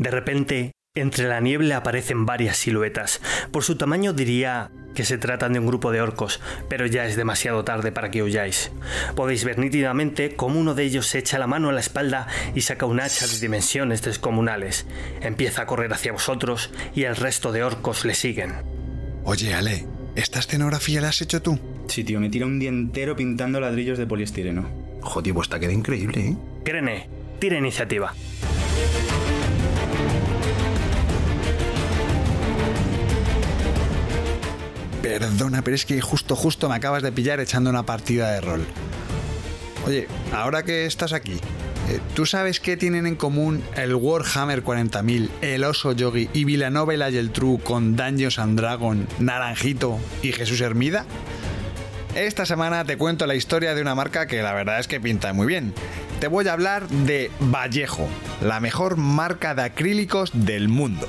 De repente, entre la niebla aparecen varias siluetas. Por su tamaño diría que se tratan de un grupo de orcos, pero ya es demasiado tarde para que huyáis. Podéis ver nítidamente cómo uno de ellos se echa la mano a la espalda y saca un hacha de dimensiones descomunales. Empieza a correr hacia vosotros y el resto de orcos le siguen. Oye, Ale, ¿esta escenografía la has hecho tú? Sí, tío, me tira un día entero pintando ladrillos de poliestireno. Joder, pues te queda increíble, ¿eh? Crene, tira iniciativa. Perdona, pero es que justo, justo me acabas de pillar echando una partida de rol. Oye, ahora que estás aquí, eh, ¿tú sabes qué tienen en común el Warhammer 40.000, el Oso Yogi y Villanova y el True con Dungeons and Dragon, Naranjito y Jesús Hermida? Esta semana te cuento la historia de una marca que la verdad es que pinta muy bien. Te voy a hablar de Vallejo, la mejor marca de acrílicos del mundo.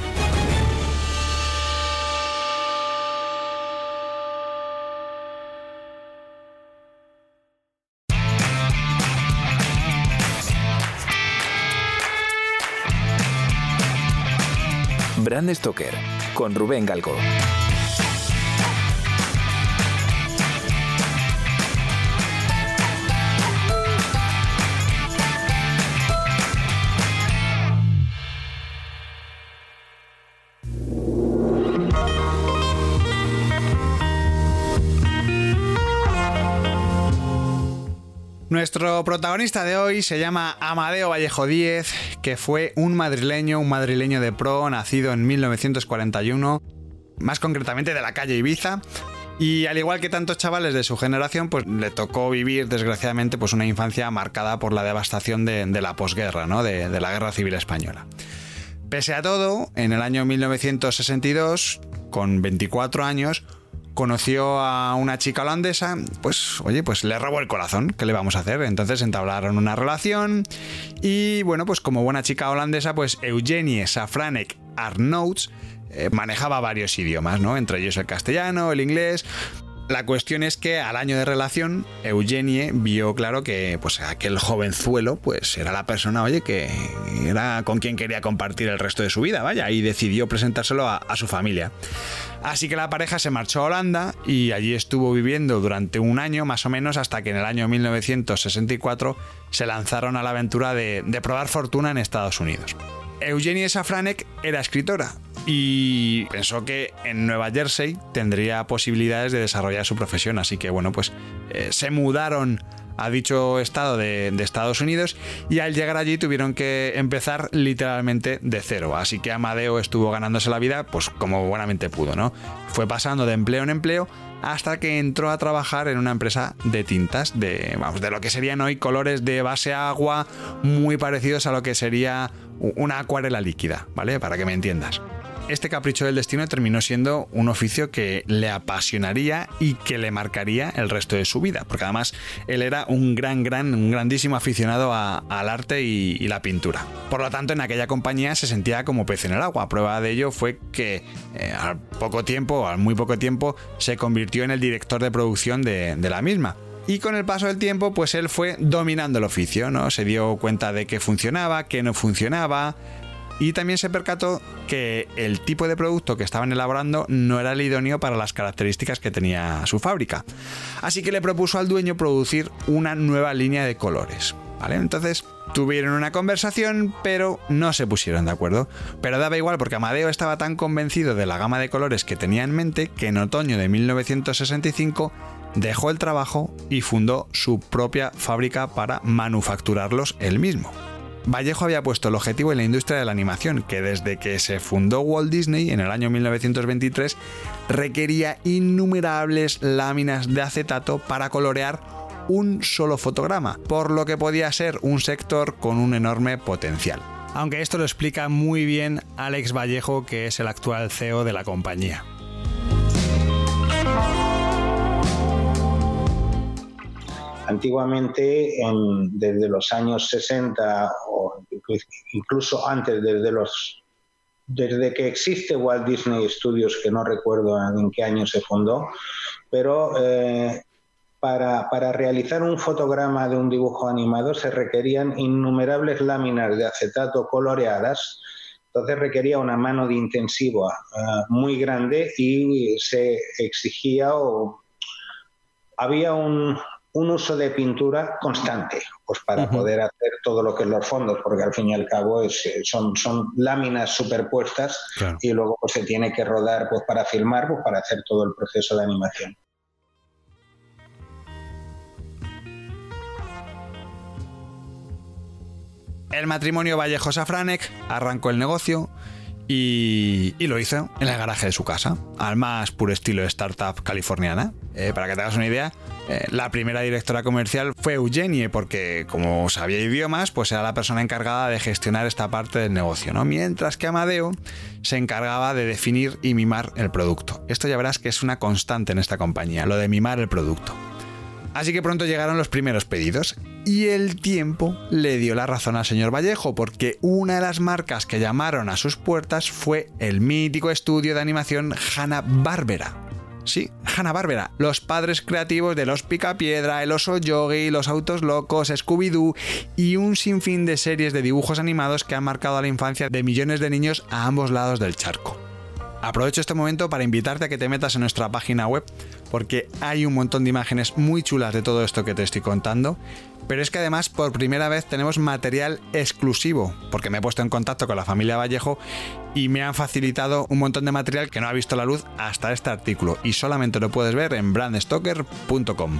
Brand Stoker con Rubén Galgo. Nuestro protagonista de hoy se llama Amadeo Vallejo Díez, que fue un madrileño, un madrileño de pro, nacido en 1941, más concretamente de la calle Ibiza. Y al igual que tantos chavales de su generación, pues le tocó vivir, desgraciadamente, pues una infancia marcada por la devastación de, la posguerra, ¿no? de, de la Guerra Civil Española. Pese a todo, en el año 1962, con 24 años, conoció a una chica holandesa, pues oye, pues le robó el corazón, ¿qué le vamos a hacer? Entonces entablaron una relación y bueno, pues como buena chica holandesa, pues Eugenie Safranek Arnouts eh, manejaba varios idiomas, ¿no? Entre ellos el castellano, el inglés, la cuestión es que al año de relación, Eugenie vio claro que pues, aquel jovenzuelo pues, era la persona, oye, que era con quien quería compartir el resto de su vida, vaya, y decidió presentárselo a, su familia. Así que la pareja se marchó a Holanda y allí estuvo viviendo durante un año más o menos hasta que en el año 1964 se lanzaron a la aventura de probar fortuna en Estados Unidos. Eugenie Safranek era escritora y pensó que en Nueva Jersey tendría posibilidades de desarrollar su profesión, así que bueno, pues eh, se mudaron a dicho estado de, Estados Unidos y al llegar allí tuvieron que empezar literalmente de cero. Así que Amadeo estuvo ganándose la vida pues como buenamente pudo, ¿no? Fue pasando de empleo en empleo hasta que entró a trabajar en una empresa de tintas, de, vamos, de lo que serían hoy colores de base agua muy parecidos a lo que sería una acuarela líquida, ¿vale? Para que me entiendas este capricho del destino terminó siendo un oficio que le apasionaría y que le marcaría el resto de su vida, porque además él era un gran, gran, un grandísimo aficionado al arte y, la pintura. Por lo tanto, en aquella compañía se sentía como pez en el agua. Prueba de ello fue que eh, al poco tiempo, al muy poco tiempo, se convirtió en el director de producción de, de la misma. Y con el paso del tiempo, pues él fue dominando el oficio, ¿no? Se dio cuenta de que funcionaba, que no funcionaba, y también se percató que el tipo de producto que estaban elaborando no era el idóneo para las características que tenía su fábrica. Así que le propuso al dueño producir una nueva línea de colores. ¿Vale? Entonces tuvieron una conversación, pero no se pusieron de acuerdo. Pero daba igual porque Amadeo estaba tan convencido de la gama de colores que tenía en mente que en otoño de 1965 dejó el trabajo y fundó su propia fábrica para manufacturarlos él mismo. Vallejo había puesto el objetivo en la industria de la animación, que desde que se fundó Walt Disney en el año 1923 requería innumerables láminas de acetato para colorear un solo fotograma, por lo que podía ser un sector con un enorme potencial. Aunque esto lo explica muy bien Alex Vallejo, que es el actual CEO de la compañía. Antiguamente, desde los años 60 o incluso antes, desde los desde que existe Walt Disney Studios, que no recuerdo en qué año se fundó, pero eh, para, para, realizar un fotograma de un dibujo animado se requerían innumerables láminas de acetato coloreadas. Entonces requería una mano de intensivo eh, muy grande y se exigía o había un, uso de pintura constante pues para poder hacer todo lo que es los fondos, porque al fin y al cabo es, son, son láminas superpuestas y luego pues, se tiene que rodar pues, para filmar, pues, para hacer todo el proceso de animación. El matrimonio Vallejo-Safranek arrancó el negocio y, lo hizo en el garaje de su casa, al más puro estilo startup californiana. Eh, para que te hagas una idea, eh, la primera directora comercial fue Eugenie, porque como sabía idiomas, pues era la persona encargada de gestionar esta parte del negocio, ¿no? Mientras que Amadeo se encargaba de definir y mimar el producto. Esto ya verás que es una constante en esta compañía, lo de mimar el producto. Así que pronto llegaron los primeros pedidos y el tiempo le dio la razón al señor Vallejo porque una de las marcas que llamaron a sus puertas fue el mítico estudio de animación Hanna-Barbera. Sí, Hanna-Barbera, los padres creativos de los Picapiedra, el oso yogi, los autos locos, Scooby-Doo y un sinfín de series de dibujos animados que han marcado la infancia de millones de niños a ambos lados del charco. Aprovecho este momento para invitarte a que te metas en nuestra página web porque hay un montón de imágenes muy chulas de todo esto que te estoy contando. Pero es que además por primera vez tenemos material exclusivo, porque me he puesto en contacto con la familia Vallejo y me han facilitado un montón de material que no ha visto la luz hasta este artículo y solamente lo puedes ver en brandstoker.com.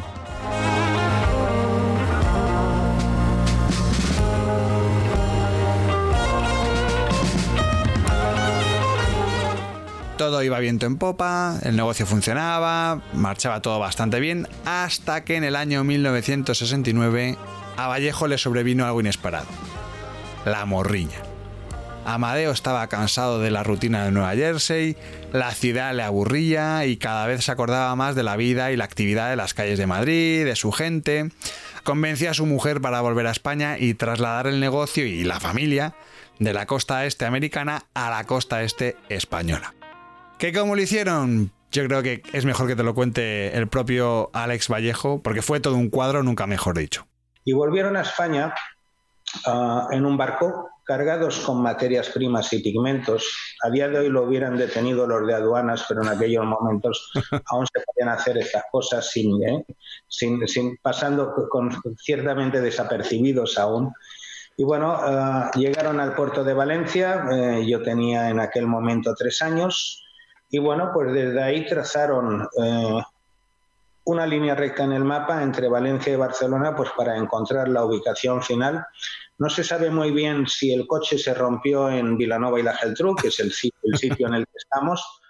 todo iba viento en popa, el negocio funcionaba, marchaba todo bastante bien, hasta que en el año 1969 a Vallejo le sobrevino algo inesperado. La morriña. Amadeo estaba cansado de la rutina de Nueva Jersey, la ciudad le aburría y cada vez se acordaba más de la vida y la actividad de las calles de Madrid, de su gente. Convenció a su mujer para volver a España y trasladar el negocio y la familia de la costa este americana a la costa este española. ¿Qué cómo lo hicieron? Yo creo que es mejor que te lo cuente el propio Alex Vallejo, porque fue todo un cuadro, nunca mejor dicho. Y volvieron a España ah, en un barco cargados con materias primas y pigmentos. A día de hoy lo hubieran detenido los de aduanas, pero en aquellos momentos aún se podían hacer estas cosas sin, ¿eh? sin, pasando con, ciertamente desapercibidos aún. Y bueno, ah, llegaron al puerto de Valencia, eh, yo tenía en aquel momento tres años, y bueno, pues desde ahí trazaron eh, una línea recta en el mapa entre Valencia y Barcelona, pues para encontrar la ubicación final. No se sabe muy bien si el coche se rompió en Vilanova y la Geltrú, que es el sitio en el que estamos,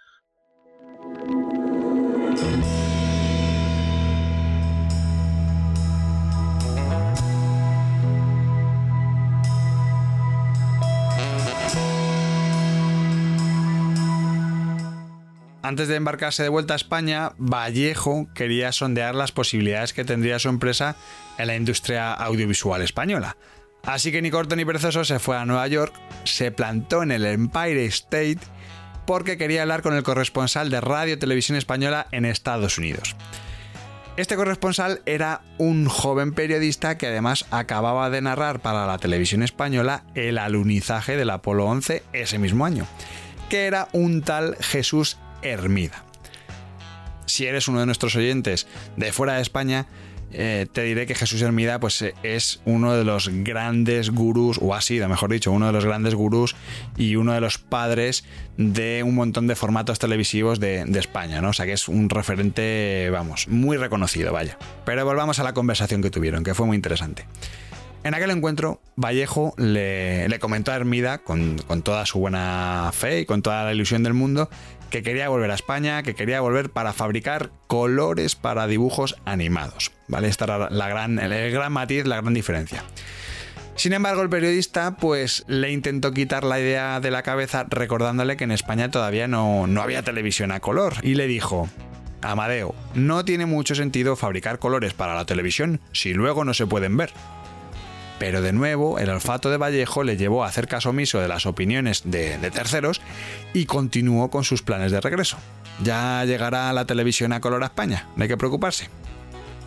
Antes de embarcarse de vuelta a España, Vallejo quería sondear las posibilidades que tendría su empresa en la industria audiovisual española. Así que ni corto ni perezoso se fue a Nueva York, se plantó en el Empire State porque quería hablar con el corresponsal de Radio Televisión Española en Estados Unidos. Este corresponsal era un joven periodista que además acababa de narrar para la televisión española el alunizaje del Apolo 11 ese mismo año, que era un tal Jesús Hermida. Si eres uno de nuestros oyentes de fuera de España, eh, te diré que Jesús Hermida pues, eh, es uno de los grandes gurús, o ha sido, mejor dicho, uno de los grandes gurús y uno de los padres de un montón de formatos televisivos de, España, ¿no? O sea que es un referente, vamos, muy reconocido, vaya. Pero volvamos a la conversación que tuvieron, que fue muy interesante. En aquel encuentro, Vallejo le, comentó a Hermida, con, toda su buena fe y con toda la ilusión del mundo, que quería volver a España, que quería volver para fabricar colores para dibujos animados. ¿Vale? Esta era la gran, el gran matiz, la gran diferencia. Sin embargo, el periodista pues le intentó quitar la idea de la cabeza recordándole que en España todavía no, no había televisión a color y le dijo, Amadeo, no tiene mucho sentido fabricar colores para la televisión si luego no se pueden ver. Pero de nuevo, el olfato de Vallejo le llevó a hacer caso omiso de las opiniones de, terceros y continuó con sus planes de regreso. Ya llegará la televisión a color a España, no hay que preocuparse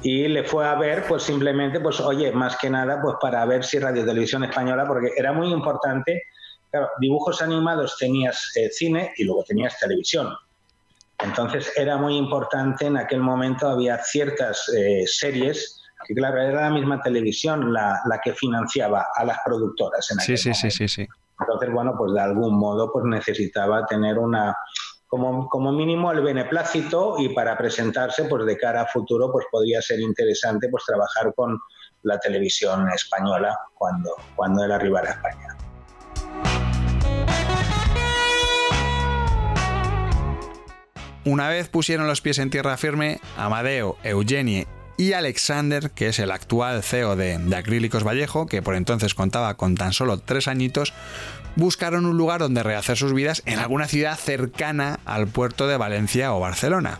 y le fue a ver, pues simplemente, pues oye, más que nada, pues para ver si Radio Televisión Española, porque era muy importante Claro, dibujos animados tenías eh, cine y luego tenías televisión. Entonces era muy importante, en aquel momento había ciertas eh, series que claro, era la misma televisión la, que financiaba a las productoras en aquel sí, sí, sí, sí, sí. Entonces, bueno, pues de algún modo pues necesitaba tener una, como, como, mínimo el beneplácito y para presentarse pues de cara a futuro pues podría ser interesante pues trabajar con la televisión española cuando, cuando él arribara a España. Una vez pusieron los pies en tierra firme, Amadeo, Eugenie y Alexander, que es el actual CEO de, Acrílicos Vallejo, que por entonces contaba con tan solo tres añitos, buscaron un lugar donde rehacer sus vidas en alguna ciudad cercana al puerto de Valencia o Barcelona.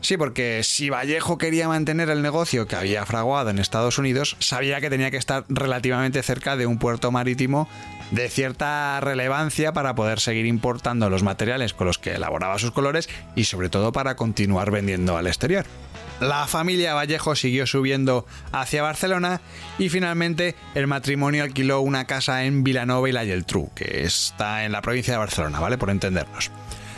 Sí, porque si Vallejo quería mantener el negocio que había fraguado en Estados Unidos, sabía que tenía que estar relativamente cerca de un puerto marítimo de cierta relevancia para poder seguir importando los materiales con los que elaboraba sus colores y sobre todo para continuar vendiendo al exterior. La familia Vallejo siguió subiendo hacia Barcelona y finalmente el matrimonio alquiló una casa en Vilanova y la Geltrú, que está en la provincia de Barcelona, ¿vale? Por entendernos.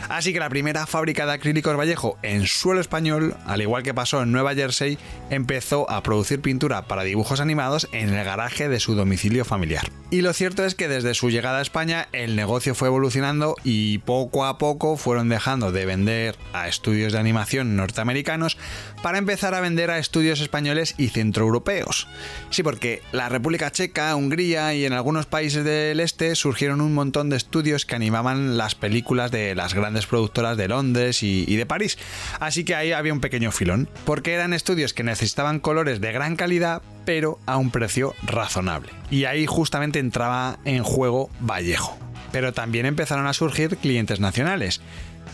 Así que la primera fábrica de acrílicos Vallejo en suelo español, al igual que pasó en Nueva Jersey, empezó a producir pintura para dibujos animados en el garaje de su domicilio familiar. Y lo cierto es que desde su llegada a España el negocio fue evolucionando y poco a poco fueron dejando de vender a estudios de animación norteamericanos para empezar a vender a estudios españoles y centroeuropeos. Sí, porque la República Checa, Hungría y en algunos países del este surgieron un montón de estudios que animaban las películas de las grandes productoras de Londres y, de París. Así que ahí había un pequeño filón, porque eran estudios que necesitaban colores de gran calidad, pero a un precio razonable. Y ahí justamente entraba en juego Vallejo. Pero también empezaron a surgir clientes nacionales.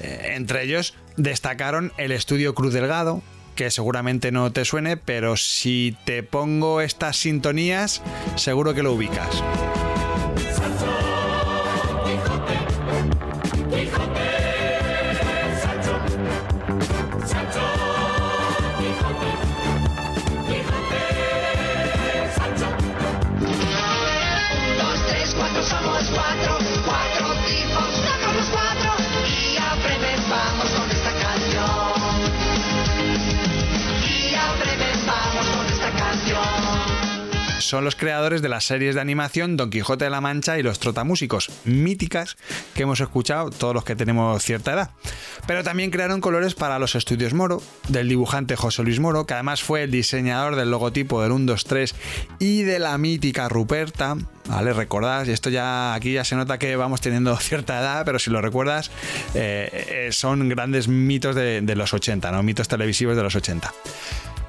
Eh, entre ellos destacaron el estudio Cruz Delgado, que seguramente no te suene, pero si te pongo estas sintonías, seguro que lo ubicas. Son los creadores de las series de animación Don Quijote de la Mancha y Los Trotamúsicos, míticas que hemos escuchado todos los que tenemos cierta edad. Pero también crearon colores para los estudios Moro, del dibujante José Luis Moro, que además fue el diseñador del logotipo del 1, 2, 3 y de la mítica Ruperta. ¿Vale? Recordás, esto ya aquí ya se nota que vamos teniendo cierta edad, pero si lo recuerdas, eh, eh, son grandes mitos de, de los 80, ¿no? Mitos televisivos de los 80.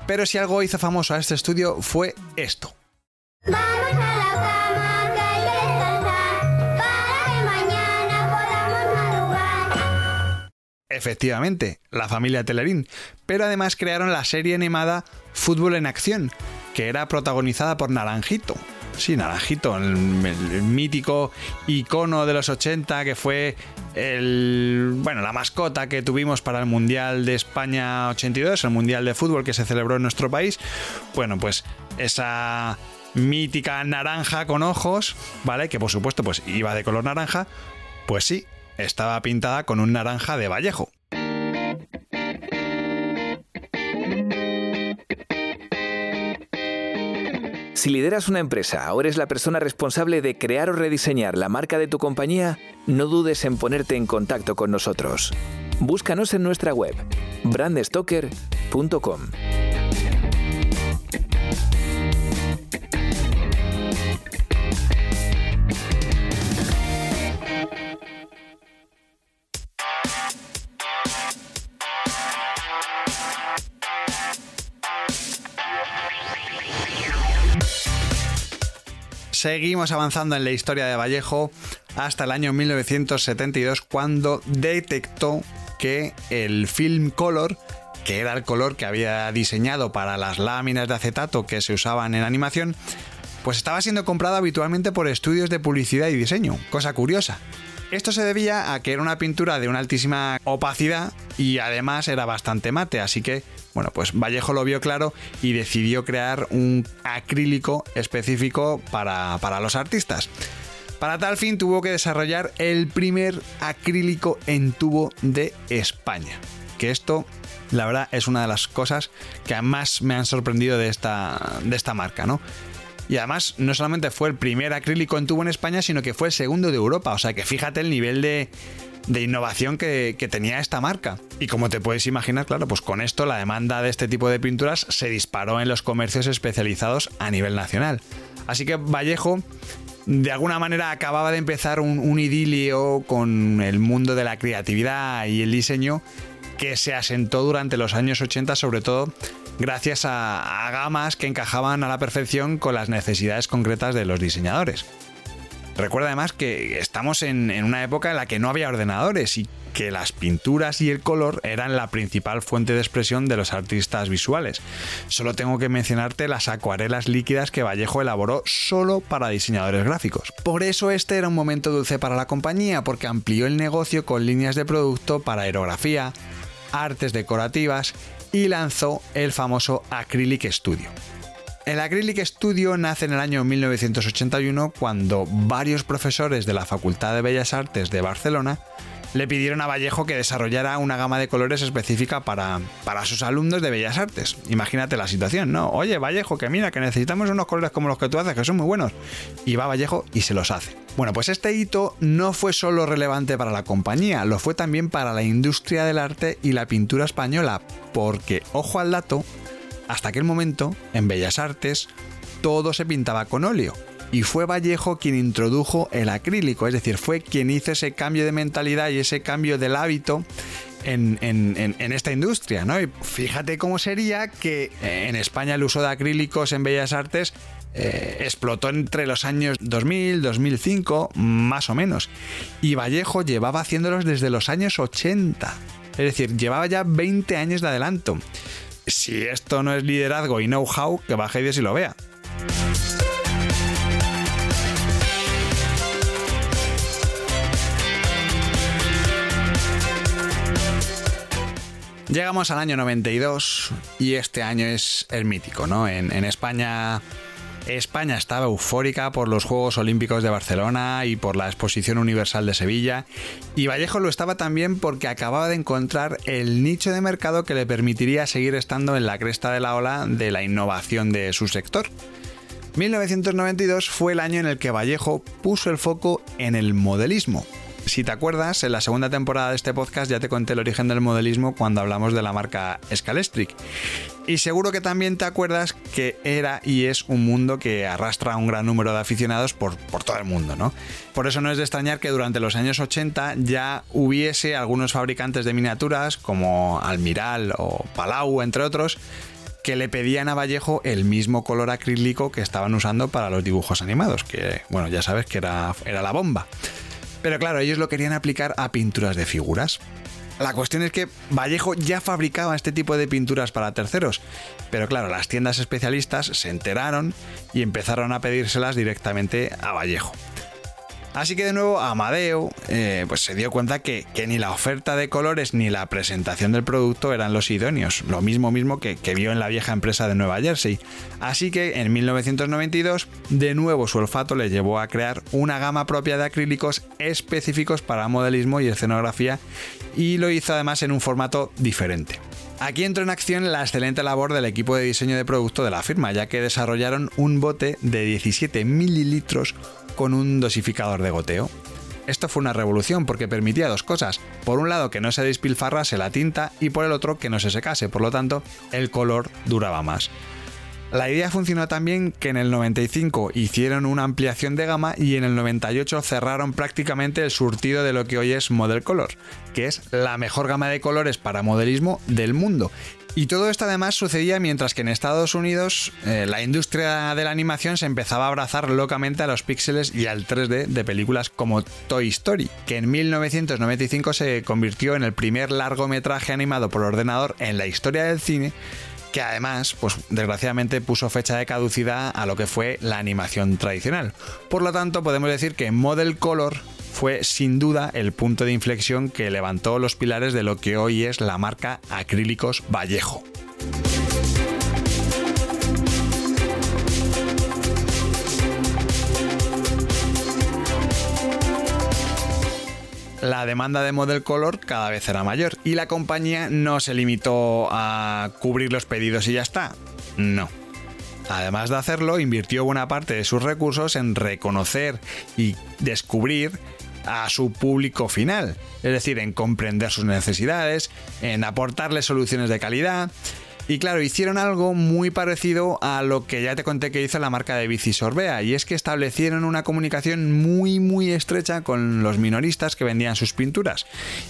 Pero si algo hizo famoso a este estudio fue esto. Efectivamente, la familia Telerín, pero además crearon la serie animada Fútbol en Acción, que era protagonizada por Naranjito. Sí, Naranjito, el, el, mítico icono de los 80 que fue el, bueno, la mascota que tuvimos para el Mundial de España 82, el Mundial de Fútbol que se celebró en nuestro país. Bueno, pues esa mítica naranja con ojos, ¿vale? Que por supuesto pues iba de color naranja, pues sí, estaba pintada con un naranja de Vallejo. Si lideras una empresa o eres la persona responsable de crear o rediseñar la marca de tu compañía, no dudes en ponerte en contacto con nosotros. Búscanos en nuestra web brandstoker.com. Seguimos avanzando en la historia de Vallejo hasta el año 1972 cuando detectó que el film color que era el color que había diseñado para las láminas de acetato que se usaban en animación, pues estaba siendo comprado habitualmente por estudios de publicidad y diseño, cosa curiosa. Esto se debía a que era una pintura de una altísima opacidad y además era bastante mate, así que, bueno, pues Vallejo lo vio claro y decidió crear un acrílico específico para, para los artistas. Para tal fin tuvo que desarrollar el primer acrílico en tubo de España. Que esto, la verdad, es una de las cosas que más me han sorprendido de esta, de esta marca, ¿no? Y además, no solamente fue el primer acrílico en tubo en España, sino que fue el segundo de Europa. O sea que fíjate el nivel de, de innovación que, que, tenía esta marca. Y como te puedes imaginar, claro, pues con esto la demanda de este tipo de pinturas se disparó en los comercios especializados a nivel nacional. Así que Vallejo de alguna manera acababa de empezar un, un, idilio con el mundo de la creatividad y el diseño que se asentó durante los años 80, sobre todo gracias a, gamas que encajaban a la perfección con las necesidades concretas de los diseñadores. Recuerda además que estamos en, una época en la que no había ordenadores y que las pinturas y el color eran la principal fuente de expresión de los artistas visuales. Solo tengo que mencionarte las acuarelas líquidas que Vallejo elaboró solo para diseñadores gráficos. Por eso este era un momento dulce para la compañía, porque amplió el negocio con líneas de producto para aerografía, artes decorativas y lanzó el famoso Acrylic Studio. El Acrylic Studio nace en el año 1981 cuando varios profesores de la Facultad de Bellas Artes de Barcelona le pidieron a Vallejo que desarrollara una gama de colores específica para, para, sus alumnos de Bellas Artes. Imagínate la situación, ¿no? Oye, Vallejo, que mira, que necesitamos unos colores como los que tú haces, que son muy buenos. Y va Vallejo y se los hace. Bueno, pues este hito no fue solo relevante para la compañía, lo fue también para la industria del arte y la pintura española, porque, ojo al dato, hasta aquel momento, en Bellas Artes, todo se pintaba con óleo y fue Vallejo quien introdujo el acrílico, es decir, fue quien hizo ese cambio de mentalidad y ese cambio del hábito en, en, en, esta industria, ¿no? Y fíjate cómo sería que eh, en España el uso de acrílicos en Bellas Artes eh, explotó entre los años 2000, 2005, más o menos. Y Vallejo llevaba haciéndolos desde los años 80. Es decir, llevaba ya 20 años de adelanto. Si esto no es liderazgo y know-how, que baje Dios y lo vea. Llegamos al año 92 y este año es el mítico, ¿no? En, España, España estaba eufórica por los Juegos Olímpicos de Barcelona y por la Exposición Universal de Sevilla y Vallejo lo estaba también porque acababa de encontrar el nicho de mercado que le permitiría seguir estando en la cresta de la ola de la innovación de su sector. 1992 fue el año en el que Vallejo puso el foco en el modelismo, si te acuerdas, en la segunda temporada de este podcast ya te conté el origen del modelismo cuando hablamos de la marca Scalestric. Y seguro que también te acuerdas que era y es un mundo que arrastra a un gran número de aficionados por, por todo el mundo, ¿no? Por eso no es de extrañar que durante los años 80 ya hubiese algunos fabricantes de miniaturas como Almiral o Palau, entre otros, que le pedían a Vallejo el mismo color acrílico que estaban usando para los dibujos animados, que bueno, ya sabes que era, era la bomba. Pero claro, ellos lo querían aplicar a pinturas de figuras. La cuestión es que Vallejo ya fabricaba este tipo de pinturas para terceros, pero claro, las tiendas especialistas se enteraron y empezaron a pedírselas directamente a Vallejo. Así que de nuevo Amadeo eh, pues se dio cuenta que, que, ni la oferta de colores ni la presentación del producto eran los idóneos, lo mismo mismo que, que vio en la vieja empresa de Nueva Jersey. Así que en 1992 de nuevo su olfato le llevó a crear una gama propia de acrílicos específicos para modelismo y escenografía y lo hizo además en un formato diferente. Aquí entró en acción la excelente labor del equipo de diseño de producto de la firma, ya que desarrollaron un bote de 17 mililitros con un dosificador de goteo. Esto fue una revolución porque permitía dos cosas. Por un lado que no se despilfarrase la tinta y por el otro que no se secase, por lo tanto el color duraba más. La idea funcionó también que en el 95 hicieron una ampliación de gama y en el 98 cerraron prácticamente el surtido de lo que hoy es Model Color, que es la mejor gama de colores para modelismo del mundo. Y todo esto además sucedía mientras que en Estados Unidos eh, la industria de la animación se empezaba a abrazar locamente a los píxeles y al 3D de películas como Toy Story, que en 1995 se convirtió en el primer largometraje animado por ordenador en la historia del cine que además, pues desgraciadamente puso fecha de caducidad a lo que fue la animación tradicional. Por lo tanto, podemos decir que Model Color fue sin duda el punto de inflexión que levantó los pilares de lo que hoy es la marca Acrílicos Vallejo. La demanda de Model Color cada vez era mayor y la compañía no se limitó a cubrir los pedidos y ya está. No. Además de hacerlo, invirtió buena parte de sus recursos en reconocer y descubrir a su público final, es decir, en comprender sus necesidades, en aportarles soluciones de calidad y claro, hicieron algo muy parecido a lo que ya te conté que hizo la marca de bici Sorbea, y es que establecieron una comunicación muy muy estrecha con los minoristas que vendían sus pinturas,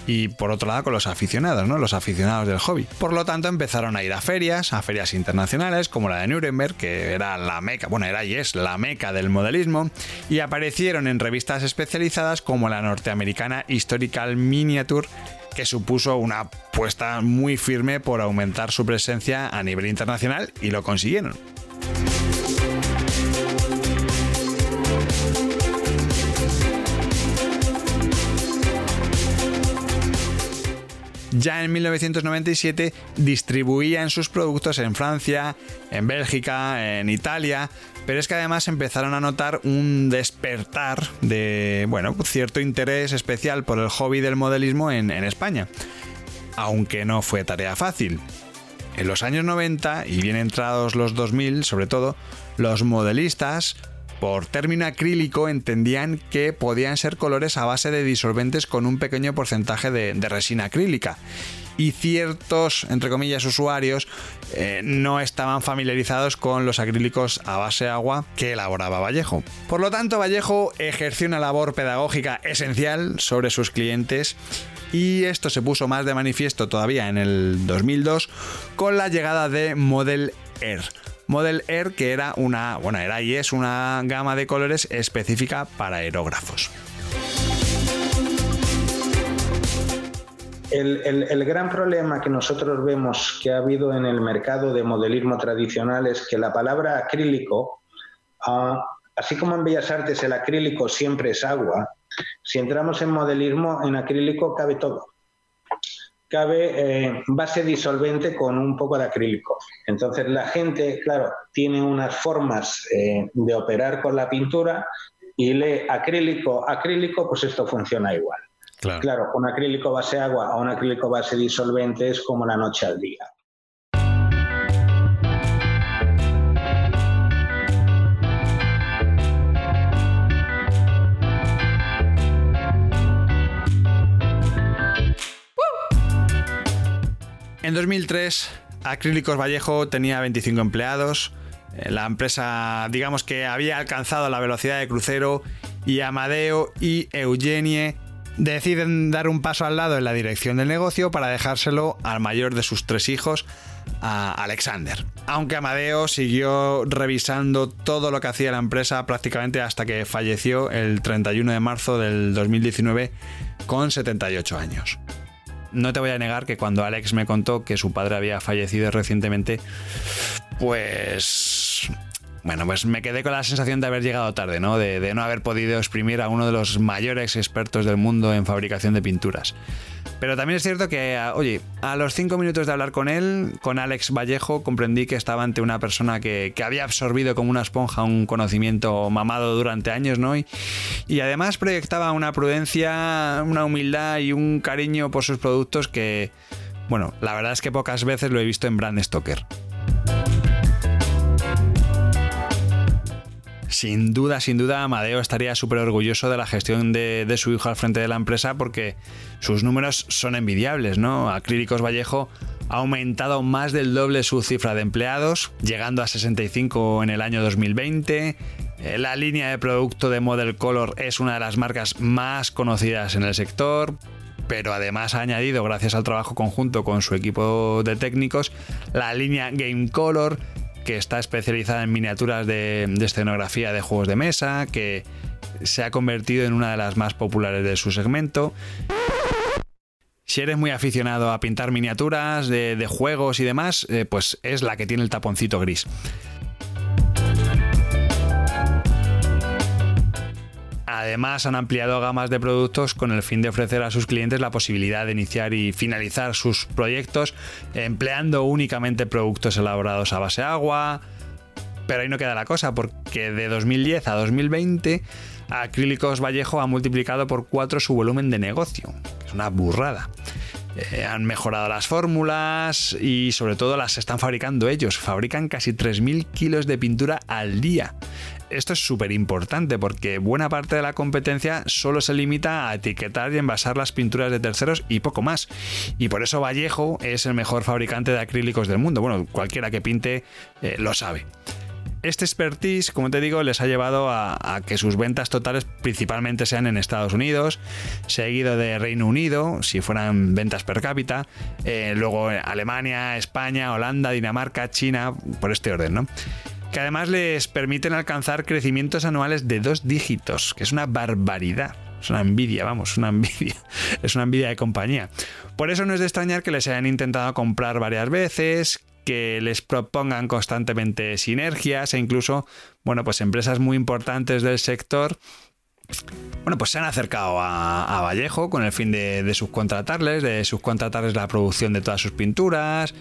y por otro lado con los aficionados, ¿no? Los aficionados del hobby. Por lo tanto, empezaron a ir a ferias, a ferias internacionales, como la de Nuremberg, que era la meca, bueno, era y es la meca del modelismo, y aparecieron en revistas especializadas como la norteamericana Historical Miniature que supuso una apuesta muy firme por aumentar su presencia a nivel internacional y lo consiguieron. Ya en 1997 distribuían sus productos en Francia, en Bélgica, en Italia, pero es que además empezaron a notar un despertar de, bueno, cierto interés especial por el hobby del modelismo en, en España. Aunque no fue tarea fácil. En los años 90 y bien entrados los 2000, sobre todo, los modelistas por término acrílico entendían que podían ser colores a base de disolventes con un pequeño porcentaje de, resina acrílica y ciertos, entre comillas, usuarios eh, no estaban familiarizados con los acrílicos a base agua que elaboraba Vallejo. Por lo tanto, Vallejo ejerció una labor pedagógica esencial sobre sus clientes y esto se puso más de manifiesto todavía en el 2002 con la llegada de Model Air Model Air, que era una, bueno, era y es una gama de colores específica para aerógrafos. El, gran problema que nosotros vemos que ha habido en el mercado de modelismo tradicional es que la palabra acrílico, ah, así como en Bellas Artes el acrílico siempre es agua, si entramos en modelismo, en acrílico cabe todo cabe eh, base disolvente con un poco de acrílico. Entonces la gente, claro, tiene unas formas eh, de operar con la pintura y lee acrílico, acrílico, pues esto funciona igual. Claro. claro, un acrílico base agua o un acrílico base disolvente es como la noche al día. En 2003, Acrílicos Vallejo tenía 25 empleados. Eh, la empresa, digamos que había alcanzado la velocidad de crucero y Amadeo y Eugenie deciden dar un paso al lado en la dirección del negocio para dejárselo al mayor de sus tres hijos, a Alexander. Aunque Amadeo siguió revisando todo lo que hacía la empresa prácticamente hasta que falleció el 31 de marzo del 2019 con 78 años no te voy a negar que cuando Alex me contó que su padre había fallecido recientemente, pues bueno, pues me quedé con la sensación de haber llegado tarde, ¿no? De, no haber podido exprimir a uno de los mayores expertos del mundo en fabricación de pinturas. Pero también es cierto que, oye, a los cinco minutos de hablar con él, con Alex Vallejo, comprendí que estaba ante una persona que, había absorbido como una esponja un conocimiento mamado durante años, ¿no? Y además proyectaba una prudencia, una humildad y un cariño por sus productos que, bueno, la verdad es que pocas veces lo he visto en Brand Stoker. Sin duda, sin duda, Amadeo estaría súper orgulloso de la gestión de, su hijo al frente de la empresa porque sus números son envidiables, ¿no? Acrílicos Vallejo ha aumentado más del doble su cifra de empleados, llegando a 65 en el año 2020. Eh, la línea de producto de Model Color es una de las marcas más conocidas en el sector, pero además ha añadido, gracias al trabajo conjunto con su equipo de técnicos, la línea Game Color, que está especializada en miniaturas de, escenografía de juegos de mesa, que se ha convertido en una de las más populares de su segmento. Si eres muy aficionado a pintar miniaturas de, juegos y demás, eh, pues es la que tiene el taponcito gris. Además, han ampliado gamas de productos con el fin de ofrecer a sus clientes la posibilidad de iniciar y finalizar sus proyectos empleando únicamente productos elaborados a base de agua. Pero ahí no queda la cosa, porque de 2010 a 2020 Acrílicos Vallejo ha multiplicado por 4 su volumen de negocio. Es una burrada. Eh, han mejorado las fórmulas y sobre todo las están fabricando ellos. Fabrican casi 3.000 kilos de pintura al día. Esto es súper importante porque buena parte de la competencia solo se limita a etiquetar y envasar las pinturas de terceros y poco más. Y por eso Vallejo es el mejor fabricante de acrílicos del mundo. Bueno, cualquiera que pinte eh, lo sabe. Este expertise, como te digo, les ha llevado a, que sus ventas totales principalmente sean en Estados Unidos, seguido de Reino Unido, si fueran ventas per cápita, eh, luego Alemania, España, Holanda, Dinamarca, China, por este orden, ¿no? Que además les permiten alcanzar crecimientos anuales de dos dígitos, que es una barbaridad. Es una envidia, vamos, una envidia. Es una envidia de compañía. Por eso no es de extrañar que les hayan intentado comprar varias veces, que les propongan constantemente sinergias e incluso, bueno, pues empresas muy importantes del sector bueno, pues se han acercado a, Vallejo con el fin de, de, subcontratarles, de subcontratarles la producción de todas sus pinturas,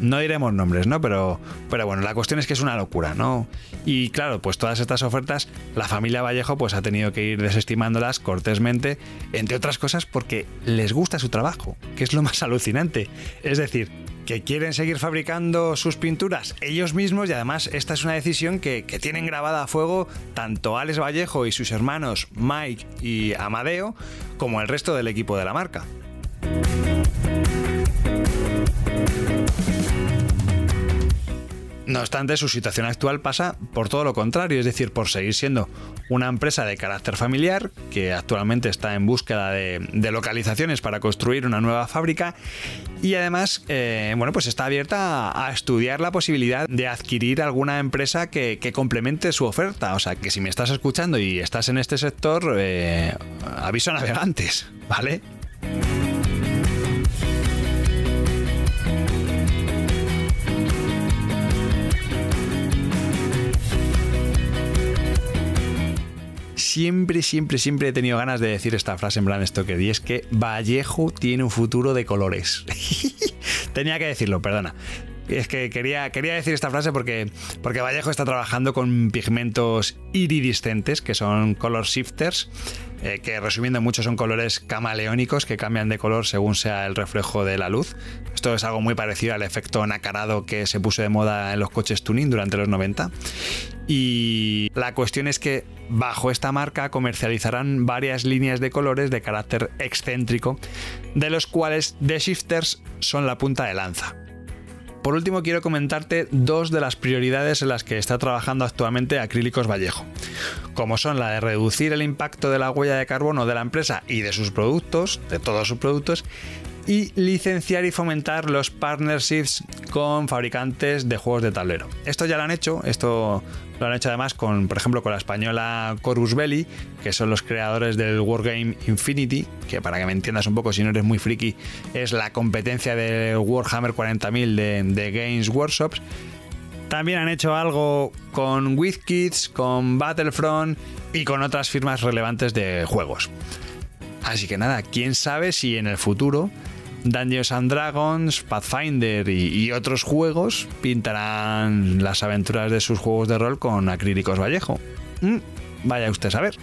no diremos nombres, ¿no? Pero, pero bueno, la cuestión es que es una locura, ¿no? Y claro, pues todas estas ofertas, la familia Vallejo pues ha tenido que ir desestimándolas cortésmente, entre otras cosas porque les gusta su trabajo, que es lo más alucinante. Es decir, que quieren seguir fabricando sus pinturas ellos mismos y además esta es una decisión que, que, tienen grabada a fuego tanto Alex Vallejo y sus hermanos Mike y Amadeo como el resto del equipo de la marca. No obstante, su situación actual pasa por todo lo contrario, es decir, por seguir siendo una empresa de carácter familiar que actualmente está en búsqueda de, localizaciones para construir una nueva fábrica y además, eh, bueno, pues está abierta a, estudiar la posibilidad de adquirir alguna empresa que, complemente su oferta. O sea, que si me estás escuchando y estás en este sector, eh, aviso a navegantes, ¿vale? Siempre, siempre, siempre he tenido ganas de decir esta frase en Brand Stoker y es que Vallejo tiene un futuro de colores. Tenía que decirlo, perdona. Es que quería, quería decir esta frase porque, porque Vallejo está trabajando con pigmentos iridiscentes, que son color shifters, eh, que resumiendo mucho son colores camaleónicos que cambian de color según sea el reflejo de la luz. Esto es algo muy parecido al efecto nacarado que se puso de moda en los coches tuning durante los 90. Y la cuestión es que bajo esta marca comercializarán varias líneas de colores de carácter excéntrico, de los cuales The Shifters son la punta de lanza. Por último, quiero comentarte dos de las prioridades en las que está trabajando actualmente Acrílicos Vallejo, como son la de reducir el impacto de la huella de carbono de la empresa y de sus productos, de todos sus productos, y licenciar y fomentar los partnerships con fabricantes de juegos de tablero. Esto ya lo han hecho, esto lo han hecho además con, por ejemplo, con la española Corus Belli, que son los creadores del Wargame Infinity, que para que me entiendas un poco, si no eres muy friki, es la competencia de Warhammer 40.000 de, de Games Workshops. También han hecho algo con WizKids, con Battlefront y con otras firmas relevantes de juegos. Así que nada, quién sabe si en el futuro Dungeons and Dragons, Pathfinder y, otros juegos pintarán las aventuras de sus juegos de rol con acrílicos Vallejo. Mm, vaya usted a saber.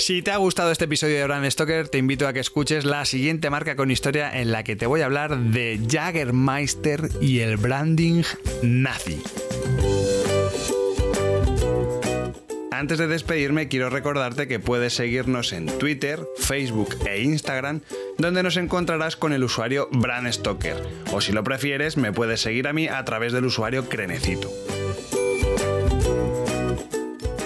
Si te ha gustado este episodio de Brand Stoker, te invito a que escuches la siguiente marca con historia en la que te voy a hablar de Jaggermeister y el branding nazi. Antes de despedirme, quiero recordarte que puedes seguirnos en Twitter, Facebook e Instagram, donde nos encontrarás con el usuario Brand Stoker. O si lo prefieres, me puedes seguir a mí a través del usuario Crenecito.